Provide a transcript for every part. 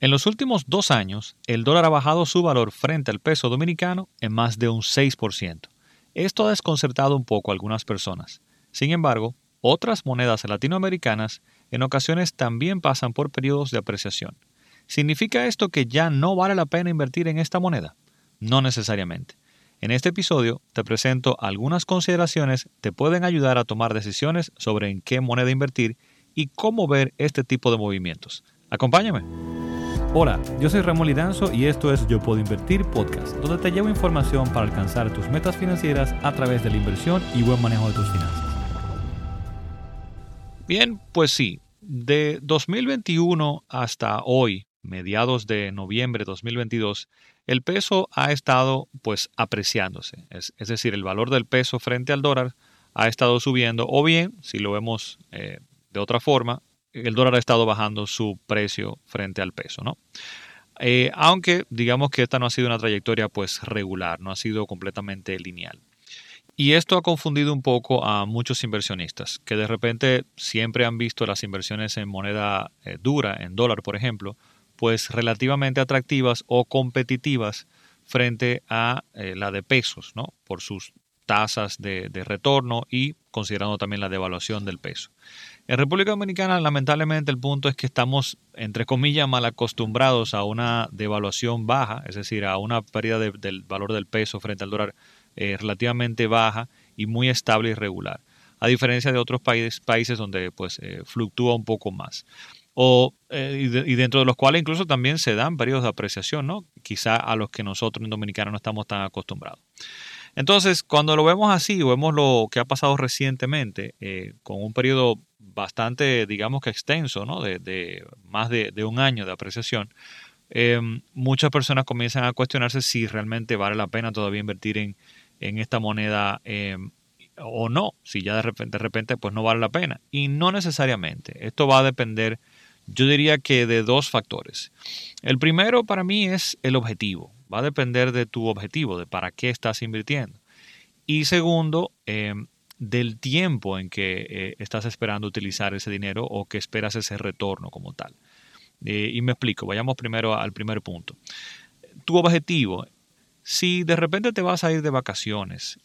En los últimos dos años, el dólar ha bajado su valor frente al peso dominicano en más de un 6%. Esto ha desconcertado un poco a algunas personas. Sin embargo, otras monedas latinoamericanas en ocasiones también pasan por periodos de apreciación. ¿Significa esto que ya no vale la pena invertir en esta moneda? No necesariamente. En este episodio te presento algunas consideraciones que te pueden ayudar a tomar decisiones sobre en qué moneda invertir y cómo ver este tipo de movimientos. Acompáñame. Hola, yo soy Ramón Lidanzo y esto es Yo Puedo Invertir Podcast, donde te llevo información para alcanzar tus metas financieras a través de la inversión y buen manejo de tus finanzas. Bien, pues sí, de 2021 hasta hoy, mediados de noviembre de 2022, el peso ha estado pues apreciándose, es, decir, el valor del peso frente al dólar ha estado subiendo o bien, si lo vemos eh, de otra forma, el dólar ha estado bajando su precio frente al peso, ¿no? Eh, aunque digamos que esta no ha sido una trayectoria pues regular, no ha sido completamente lineal. Y esto ha confundido un poco a muchos inversionistas, que de repente siempre han visto las inversiones en moneda eh, dura, en dólar por ejemplo, pues relativamente atractivas o competitivas frente a eh, la de pesos, ¿no? Por sus tasas de, retorno y considerando también la devaluación del peso. En República Dominicana, lamentablemente, el punto es que estamos, entre comillas, mal acostumbrados a una devaluación baja, es decir, a una pérdida del valor del peso frente al dólar eh, relativamente baja y muy estable y regular, a diferencia de otros países, donde pues, eh, fluctúa un poco más o, eh, y, dentro de los cuales incluso también se dan periodos de apreciación, ¿no? Quizá a los que nosotros en Dominicana no estamos tan acostumbrados. Entonces, cuando lo vemos así, vemos lo que ha pasado recientemente, con un periodo bastante, digamos que extenso, ¿no? de, más de, un año de apreciación, em, muchas personas comienzan a cuestionarse si realmente vale la pena todavía invertir en, esta moneda em, o no, si ya de repente, de repente pues no vale la pena. Y no necesariamente, esto va a depender yo diría que de dos factores. El primero para mí es el objetivo. Va a depender de tu objetivo, de para qué estás invirtiendo. Y segundo, eh, del tiempo en que eh, estás esperando utilizar ese dinero o que esperas ese retorno como tal. Eh, y me explico, vayamos primero al primer punto. Tu objetivo, si de repente te vas a ir de vacaciones,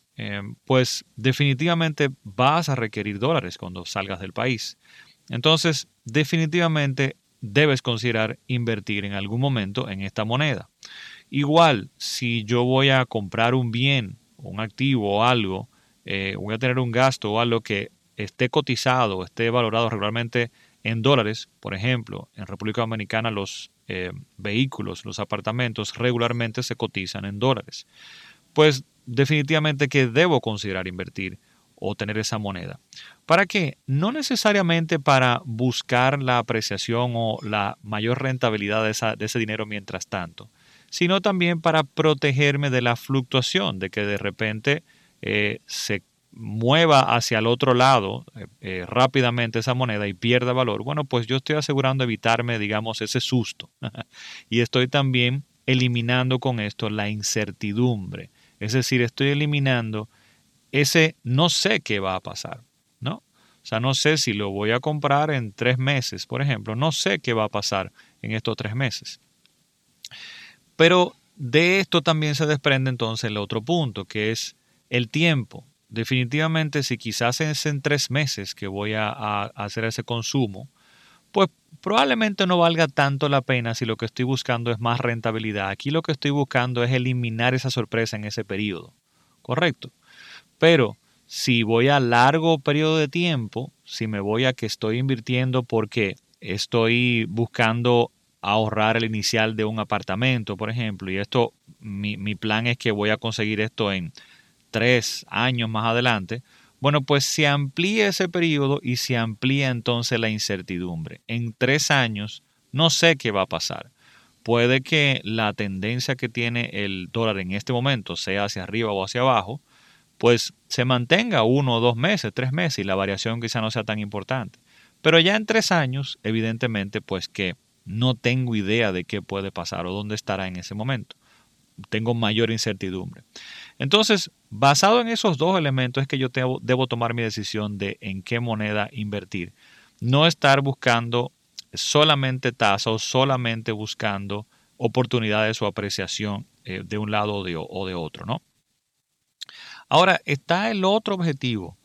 pues definitivamente vas a requerir dólares cuando salgas del país. Entonces, definitivamente debes considerar invertir en algún momento en esta moneda. Igual, si yo voy a comprar un bien, un activo o algo, eh, voy a tener un gasto o algo que esté cotizado, esté valorado regularmente en dólares, por ejemplo, en República Dominicana los eh, vehículos, los apartamentos regularmente se cotizan en dólares. Pues definitivamente que debo considerar invertir o tener esa moneda. ¿Para qué? No necesariamente para buscar la apreciación o la mayor rentabilidad de, ese dinero mientras tanto, sino también para protegerme de la fluctuación, de que de repente eh, se mueva hacia el otro lado eh, eh, rápidamente esa moneda y pierda valor, bueno, pues yo estoy asegurando evitarme, digamos, ese susto. y estoy también eliminando con esto la incertidumbre. Es decir, estoy eliminando ese no sé qué va a pasar. O sea, no sé si lo voy a comprar en tres meses, por ejemplo. No sé qué va a pasar en estos tres meses. Pero de esto también se desprende entonces el otro punto, que es el tiempo. Definitivamente, si quizás es en tres meses que voy a, hacer ese consumo, pues probablemente no valga tanto la pena si lo que estoy buscando es más rentabilidad. Aquí lo que estoy buscando es eliminar esa sorpresa en ese periodo. Correcto. Pero si voy a largo periodo de tiempo, si me voy a que estoy invirtiendo porque estoy buscando ahorrar el inicial de un apartamento, por ejemplo, y esto, mi, mi plan es que voy a conseguir esto en tres años más adelante, bueno, pues se amplía ese periodo y se amplía entonces la incertidumbre. En tres años no sé qué va a pasar. Puede que la tendencia que tiene el dólar en este momento sea hacia arriba o hacia abajo, pues se mantenga uno o dos meses, tres meses y la variación quizá no sea tan importante. Pero ya en tres años, evidentemente, pues que no tengo idea de qué puede pasar o dónde estará en ese momento. Tengo mayor incertidumbre. Entonces, basado en esos dos elementos es que yo debo tomar mi decisión de en qué moneda invertir. No estar buscando solamente tasa o solamente buscando oportunidades o apreciación eh, de un lado o de, o de, otro, ¿no? Ahora, está el otro objetivo,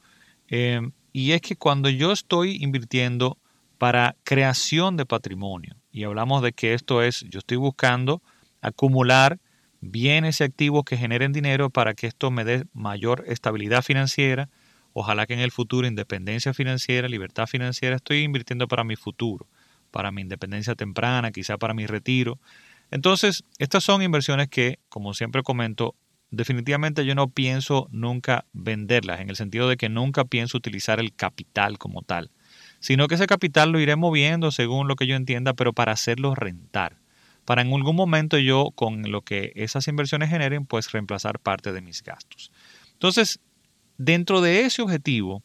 eh, y es que cuando yo estoy invirtiendo para creación de patrimonio, y hablamos de que esto es, yo estoy buscando acumular bienes y activos que generen dinero para que esto me dé mayor estabilidad financiera, ojalá que en el futuro independencia financiera, libertad financiera, estoy invirtiendo para mi futuro, para mi independencia temprana, quizá para mi retiro. Entonces, estas son inversiones que, como siempre comento, definitivamente yo no pienso nunca venderlas, en el sentido de que nunca pienso utilizar el capital como tal, sino que ese capital lo iré moviendo según lo que yo entienda, pero para hacerlo rentar para en algún momento yo con lo que esas inversiones generen, pues reemplazar parte de mis gastos. Entonces, dentro de ese objetivo,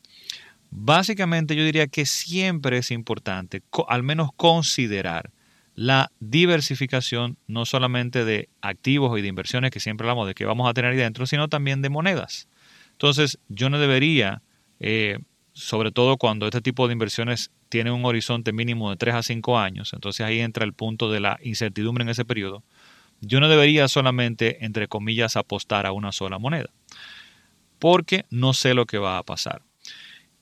básicamente yo diría que siempre es importante al menos considerar la diversificación no solamente de activos y de inversiones que siempre hablamos de que vamos a tener ahí dentro, sino también de monedas. Entonces, yo no debería, eh, sobre todo cuando este tipo de inversiones tiene un horizonte mínimo de 3 a 5 años, entonces ahí entra el punto de la incertidumbre en ese periodo, yo no debería solamente, entre comillas, apostar a una sola moneda, porque no sé lo que va a pasar.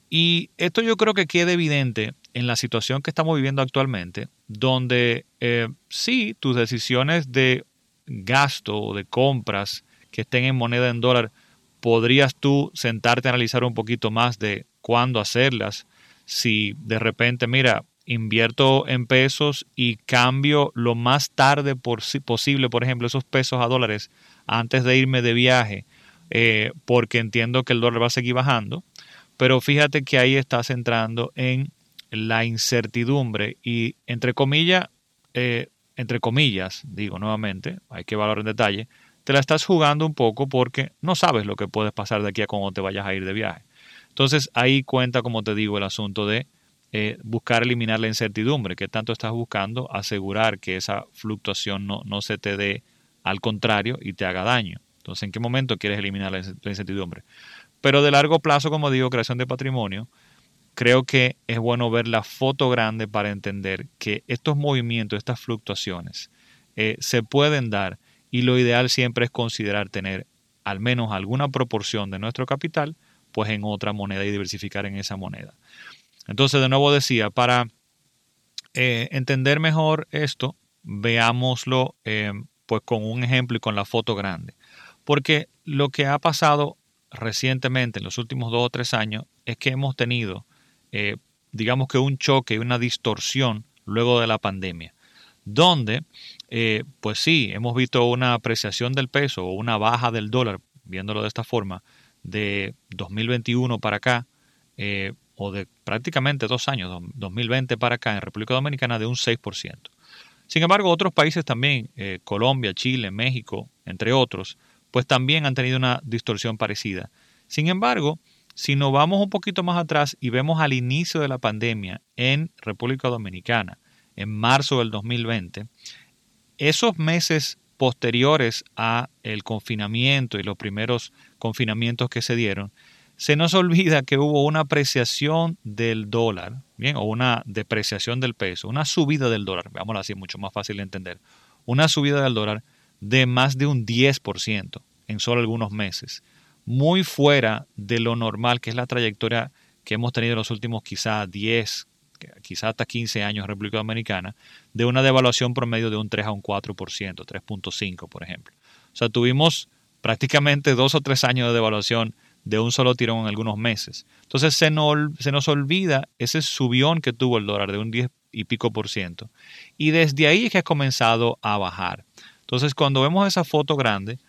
Y esto yo creo que queda evidente en la situación que estamos viviendo actualmente, donde eh, sí, tus decisiones de gasto o de compras que estén en moneda en dólar, podrías tú sentarte a analizar un poquito más de cuándo hacerlas, si de repente, mira, invierto en pesos y cambio lo más tarde posible, por ejemplo, esos pesos a dólares antes de irme de viaje, eh, porque entiendo que el dólar va a seguir bajando, pero fíjate que ahí estás entrando en la incertidumbre y entre comillas, eh, entre comillas, digo nuevamente, hay que valorar en detalle, te la estás jugando un poco porque no sabes lo que puedes pasar de aquí a cuando te vayas a ir de viaje. Entonces ahí cuenta, como te digo, el asunto de eh, buscar eliminar la incertidumbre, que tanto estás buscando asegurar que esa fluctuación no, no, se te dé al contrario y te haga daño. Entonces, ¿en qué momento quieres eliminar la incertidumbre? Pero de largo plazo, como digo, creación de patrimonio, creo que es bueno ver la foto grande para entender que estos movimientos, estas fluctuaciones, eh, se pueden dar y lo ideal siempre es considerar tener al menos alguna proporción de nuestro capital pues en otra moneda y diversificar en esa moneda. Entonces, de nuevo decía, para eh, entender mejor esto, veámoslo eh, pues con un ejemplo y con la foto grande. Porque lo que ha pasado recientemente, en los últimos dos o tres años, es que hemos tenido, eh, digamos que un choque y una distorsión luego de la pandemia, donde, pues sí, hemos visto una apreciación del peso o una baja del dólar, viéndolo de esta forma, de 2021 para acá, eh, o de prácticamente dos años, 2020 para acá, en República Dominicana, de un 6%. Sin embargo, otros países también, eh, Colombia, Chile, México, entre otros, pues también han tenido una distorsión parecida. Sin embargo, si nos vamos un poquito más atrás y vemos al inicio de la pandemia en República Dominicana, en marzo del 2020, esos meses posteriores a el confinamiento y los primeros confinamientos que se dieron, se nos olvida que hubo una apreciación del dólar, bien, o una depreciación del peso, una subida del dólar, veámoslo así, mucho más fácil de entender, una subida del dólar de más de un 10% en solo algunos meses, muy fuera de lo normal que es la trayectoria que hemos tenido en los últimos quizá 10, quizá hasta 15 años en República Dominicana, de una devaluación promedio de un 3 a un 4%, 3.5 por ejemplo. O sea, tuvimos prácticamente dos o tres años de devaluación de un solo tirón en algunos meses. Entonces se nos, se nos olvida ese subión que tuvo el dólar de un 10 y pico por ciento. Y desde ahí es que ha comenzado a bajar. Entonces cuando vemos esa foto grande,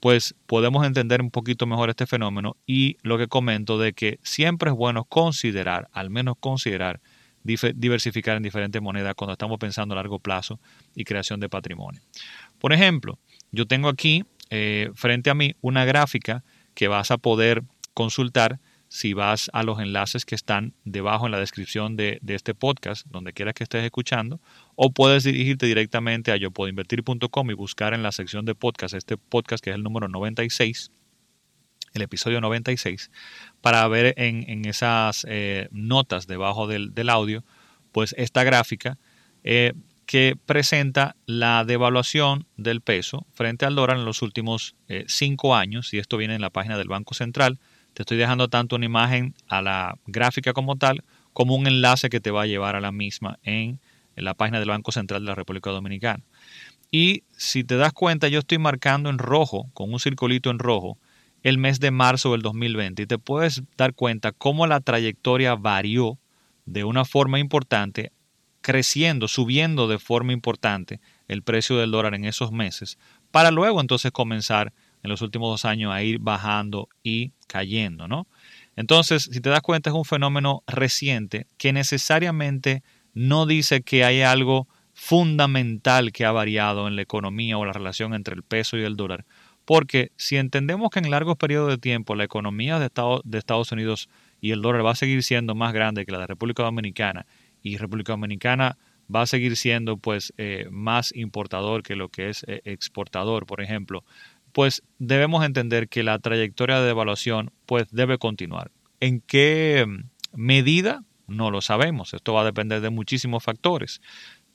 pues podemos entender un poquito mejor este fenómeno y lo que comento de que siempre es bueno considerar, al menos considerar, diversificar en diferentes monedas cuando estamos pensando a largo plazo y creación de patrimonio. Por ejemplo, yo tengo aquí eh, frente a mí una gráfica que vas a poder consultar si vas a los enlaces que están debajo en la descripción de, este podcast, donde quiera que estés escuchando, o puedes dirigirte directamente a yopuedoinvertir.com y buscar en la sección de podcast este podcast que es el número 96, el episodio 96, para ver en, esas eh, notas debajo del, audio, pues esta gráfica eh, que presenta la devaluación del peso frente al dólar en los últimos eh, cinco años, y esto viene en la página del Banco Central. Te estoy dejando tanto una imagen a la gráfica como tal, como un enlace que te va a llevar a la misma en, en la página del Banco Central de la República Dominicana. Y si te das cuenta, yo estoy marcando en rojo, con un circulito en rojo, el mes de marzo del 2020 y te puedes dar cuenta cómo la trayectoria varió de una forma importante, creciendo, subiendo de forma importante el precio del dólar en esos meses, para luego entonces comenzar en los últimos dos años a ir bajando y cayendo, ¿no? Entonces, si te das cuenta, es un fenómeno reciente que necesariamente no dice que hay algo fundamental que ha variado en la economía o la relación entre el peso y el dólar, porque si entendemos que en largos periodos de tiempo la economía de, de Estados Unidos y el dólar va a seguir siendo más grande que la de República Dominicana y República Dominicana va a seguir siendo pues eh, más importador que lo que es eh, exportador, por ejemplo, pues debemos entender que la trayectoria de devaluación pues debe continuar. ¿En qué medida? No lo sabemos. Esto va a depender de muchísimos factores,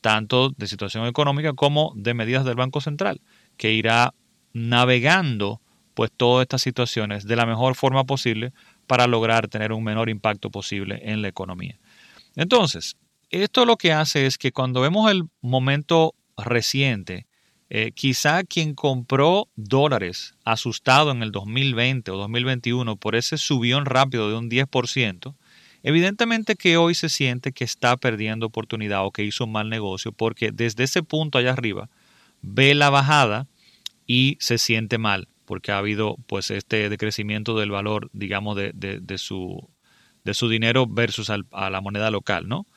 tanto de situación económica como de medidas del Banco Central, que irá navegando pues todas estas situaciones de la mejor forma posible para lograr tener un menor impacto posible en la economía. Entonces, esto lo que hace es que cuando vemos el momento reciente, eh, quizá quien compró dólares asustado en el 2020 o 2021 por ese subión rápido de un 10%, evidentemente que hoy se siente que está perdiendo oportunidad o que hizo un mal negocio porque desde ese punto allá arriba ve la bajada y se siente mal porque ha habido pues este decrecimiento del valor, digamos, de, de, su, de su dinero versus a la moneda local, ¿no?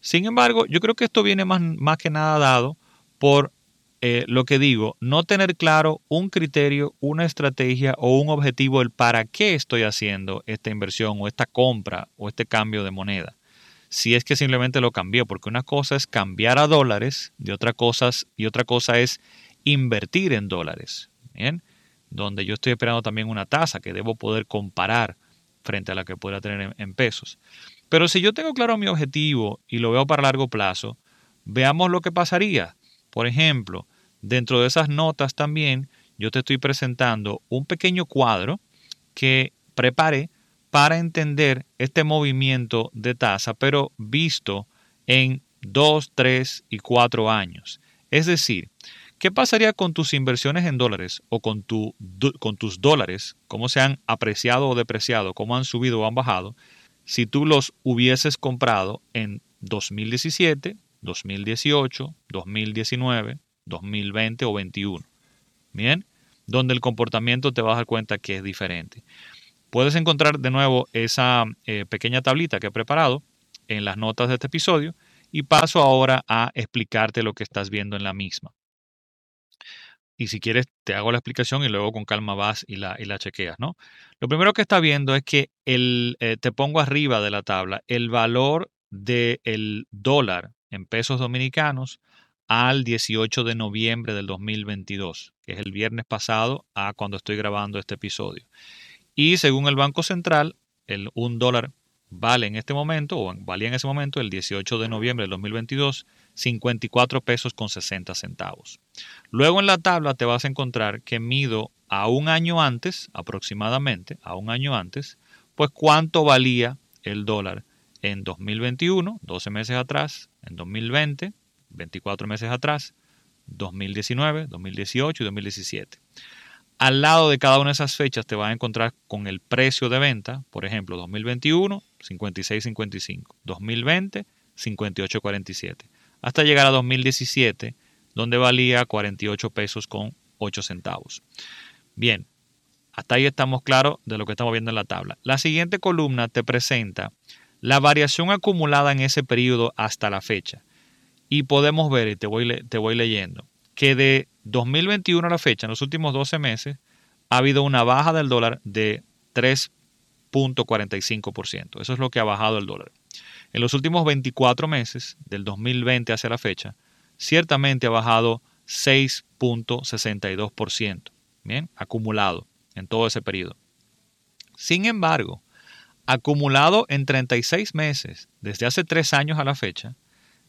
Sin embargo, yo creo que esto viene más, más que nada dado por eh, lo que digo, no tener claro un criterio, una estrategia o un objetivo, el para qué estoy haciendo esta inversión o esta compra o este cambio de moneda. Si es que simplemente lo cambió, porque una cosa es cambiar a dólares y otra cosa, y otra cosa es invertir en dólares. Bien, donde yo estoy esperando también una tasa que debo poder comparar frente a la que pueda tener en, pesos. Pero si yo tengo claro mi objetivo y lo veo para largo plazo, veamos lo que pasaría. Por ejemplo, dentro de esas notas también yo te estoy presentando un pequeño cuadro que preparé para entender este movimiento de tasa, pero visto en 2, 3 y 4 años. Es decir, ¿Qué pasaría con tus inversiones en dólares o con, tu, con tus dólares? ¿Cómo se han apreciado o depreciado? ¿Cómo han subido o han bajado? Si tú los hubieses comprado en 2017, 2018, 2019, 2020 o 2021. Bien, donde el comportamiento te vas a dar cuenta que es diferente. Puedes encontrar de nuevo esa eh, pequeña tablita que he preparado en las notas de este episodio y paso ahora a explicarte lo que estás viendo en la misma. Y si quieres, te hago la explicación y luego con calma vas y la, y la chequeas, ¿no? Lo primero que está viendo es que el, eh, te pongo arriba de la tabla el valor del dólar en pesos dominicanos al 18 de noviembre del 2022, que es el viernes pasado a cuando estoy grabando este episodio. Y según el Banco Central, el un dólar vale en este momento, o valía en ese momento, el 18 de noviembre del 2022, 54 pesos con 60 centavos. Luego en la tabla te vas a encontrar que mido a un año antes, aproximadamente, a un año antes, pues cuánto valía el dólar en 2021, 12 meses atrás, en 2020, 24 meses atrás, 2019, 2018 y 2017. Al lado de cada una de esas fechas te vas a encontrar con el precio de venta, por ejemplo, 2021, 56.55, 2020, 58.47, hasta llegar a 2017, donde valía 48 pesos con 8 centavos. Bien, hasta ahí estamos claros de lo que estamos viendo en la tabla. La siguiente columna te presenta la variación acumulada en ese periodo hasta la fecha. Y podemos ver, y te voy, te voy leyendo, que de 2021 a la fecha, en los últimos 12 meses, ha habido una baja del dólar de 3.45%. Eso es lo que ha bajado el dólar. En los últimos 24 meses, del 2020 hacia la fecha, ciertamente ha bajado 6.62%. Bien, acumulado en todo ese periodo. Sin embargo, acumulado en 36 meses, desde hace 3 años a la fecha,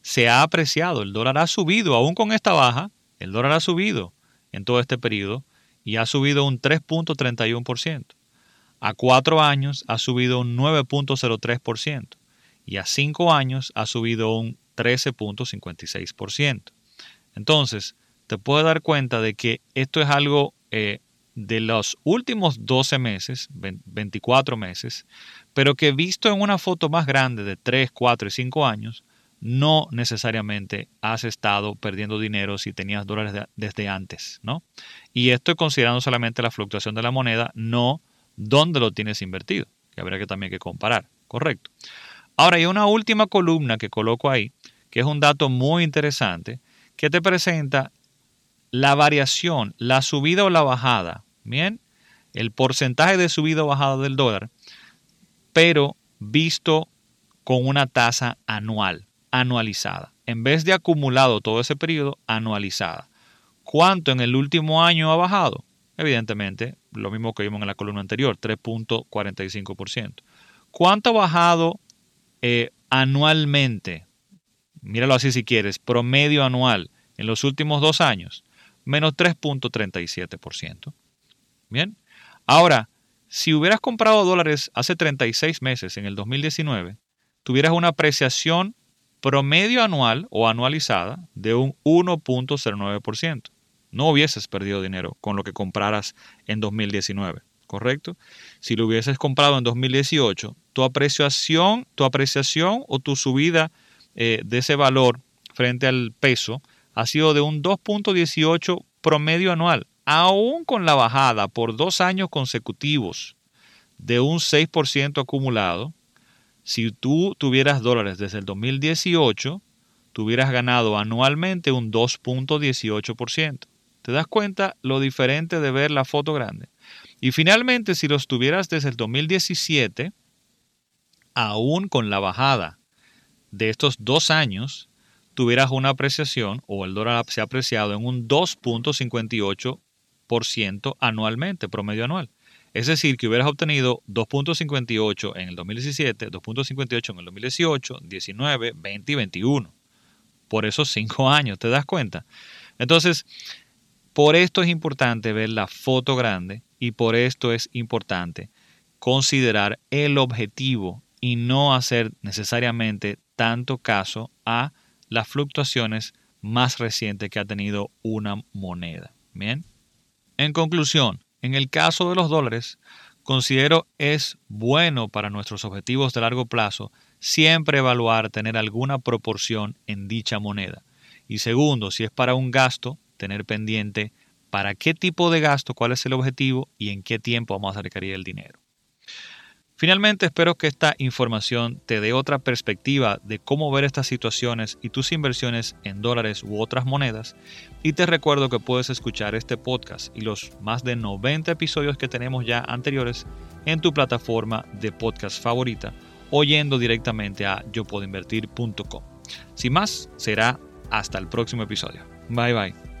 se ha apreciado, el dólar ha subido, aún con esta baja, el dólar ha subido en todo este periodo y ha subido un 3.31%. A cuatro años ha subido un 9.03% y a cinco años ha subido un 13.56%. Entonces, te puedes dar cuenta de que esto es algo eh, de los últimos 12 meses, 24 meses, pero que visto en una foto más grande de 3, 4 y 5 años, no necesariamente has estado perdiendo dinero si tenías dólares desde antes, ¿no? Y esto considerando solamente la fluctuación de la moneda, no dónde lo tienes invertido, que habría que también que comparar, correcto. Ahora hay una última columna que coloco ahí, que es un dato muy interesante, que te presenta la variación, la subida o la bajada, bien, el porcentaje de subida o bajada del dólar, pero visto con una tasa anual, anualizada. En vez de acumulado todo ese periodo, anualizada. ¿Cuánto en el último año ha bajado? Evidentemente, lo mismo que vimos en la columna anterior, 3.45%. ¿Cuánto ha bajado eh, anualmente? Míralo así si quieres, promedio anual en los últimos dos años, menos 3.37%. Bien, ahora, si hubieras comprado dólares hace 36 meses, en el 2019, tuvieras una apreciación promedio anual o anualizada de un 1.09%. No hubieses perdido dinero con lo que compraras en 2019, ¿correcto? Si lo hubieses comprado en 2018, tu apreciación, tu apreciación o tu subida eh, de ese valor frente al peso ha sido de un 2.18 promedio anual, aún con la bajada por dos años consecutivos de un 6% acumulado, si tú tuvieras dólares desde el 2018, tuvieras ganado anualmente un 2.18%. ¿Te das cuenta lo diferente de ver la foto grande? Y finalmente, si los tuvieras desde el 2017, aún con la bajada de estos dos años, tuvieras una apreciación o el dólar se ha apreciado en un 2.58% anualmente, promedio anual. Es decir, que hubieras obtenido 2.58 en el 2017, 2.58 en el 2018, 19, 20 y 21. Por esos cinco años, ¿te das cuenta? Entonces, por esto es importante ver la foto grande y por esto es importante considerar el objetivo y no hacer necesariamente tanto caso a las fluctuaciones más recientes que ha tenido una moneda. Bien. En conclusión, en el caso de los dólares, considero es bueno para nuestros objetivos de largo plazo siempre evaluar tener alguna proporción en dicha moneda. Y segundo, si es para un gasto, tener pendiente para qué tipo de gasto, cuál es el objetivo y en qué tiempo vamos a requerir el dinero. Finalmente, espero que esta información te dé otra perspectiva de cómo ver estas situaciones y tus inversiones en dólares u otras monedas. Y te recuerdo que puedes escuchar este podcast y los más de 90 episodios que tenemos ya anteriores en tu plataforma de podcast favorita o yendo directamente a yopuedoinvertir.com. Sin más, será hasta el próximo episodio. Bye bye.